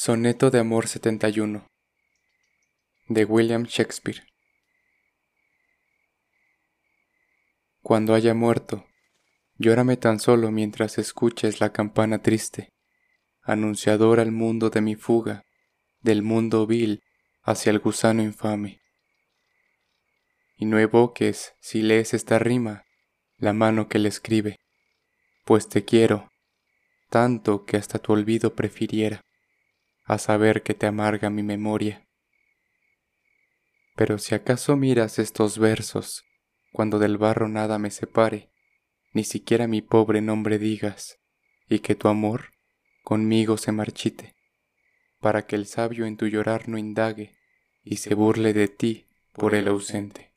Soneto de Amor 71 de William Shakespeare Cuando haya muerto, llórame tan solo mientras escuches la campana triste, anunciador al mundo de mi fuga, del mundo vil hacia el gusano infame. Y no evoques, si lees esta rima, la mano que le escribe, pues te quiero, tanto que hasta tu olvido prefiriera a saber que te amarga mi memoria. Pero si acaso miras estos versos, cuando del barro nada me separe, ni siquiera mi pobre nombre digas, y que tu amor conmigo se marchite, para que el sabio en tu llorar no indague y se burle de ti por el ausente.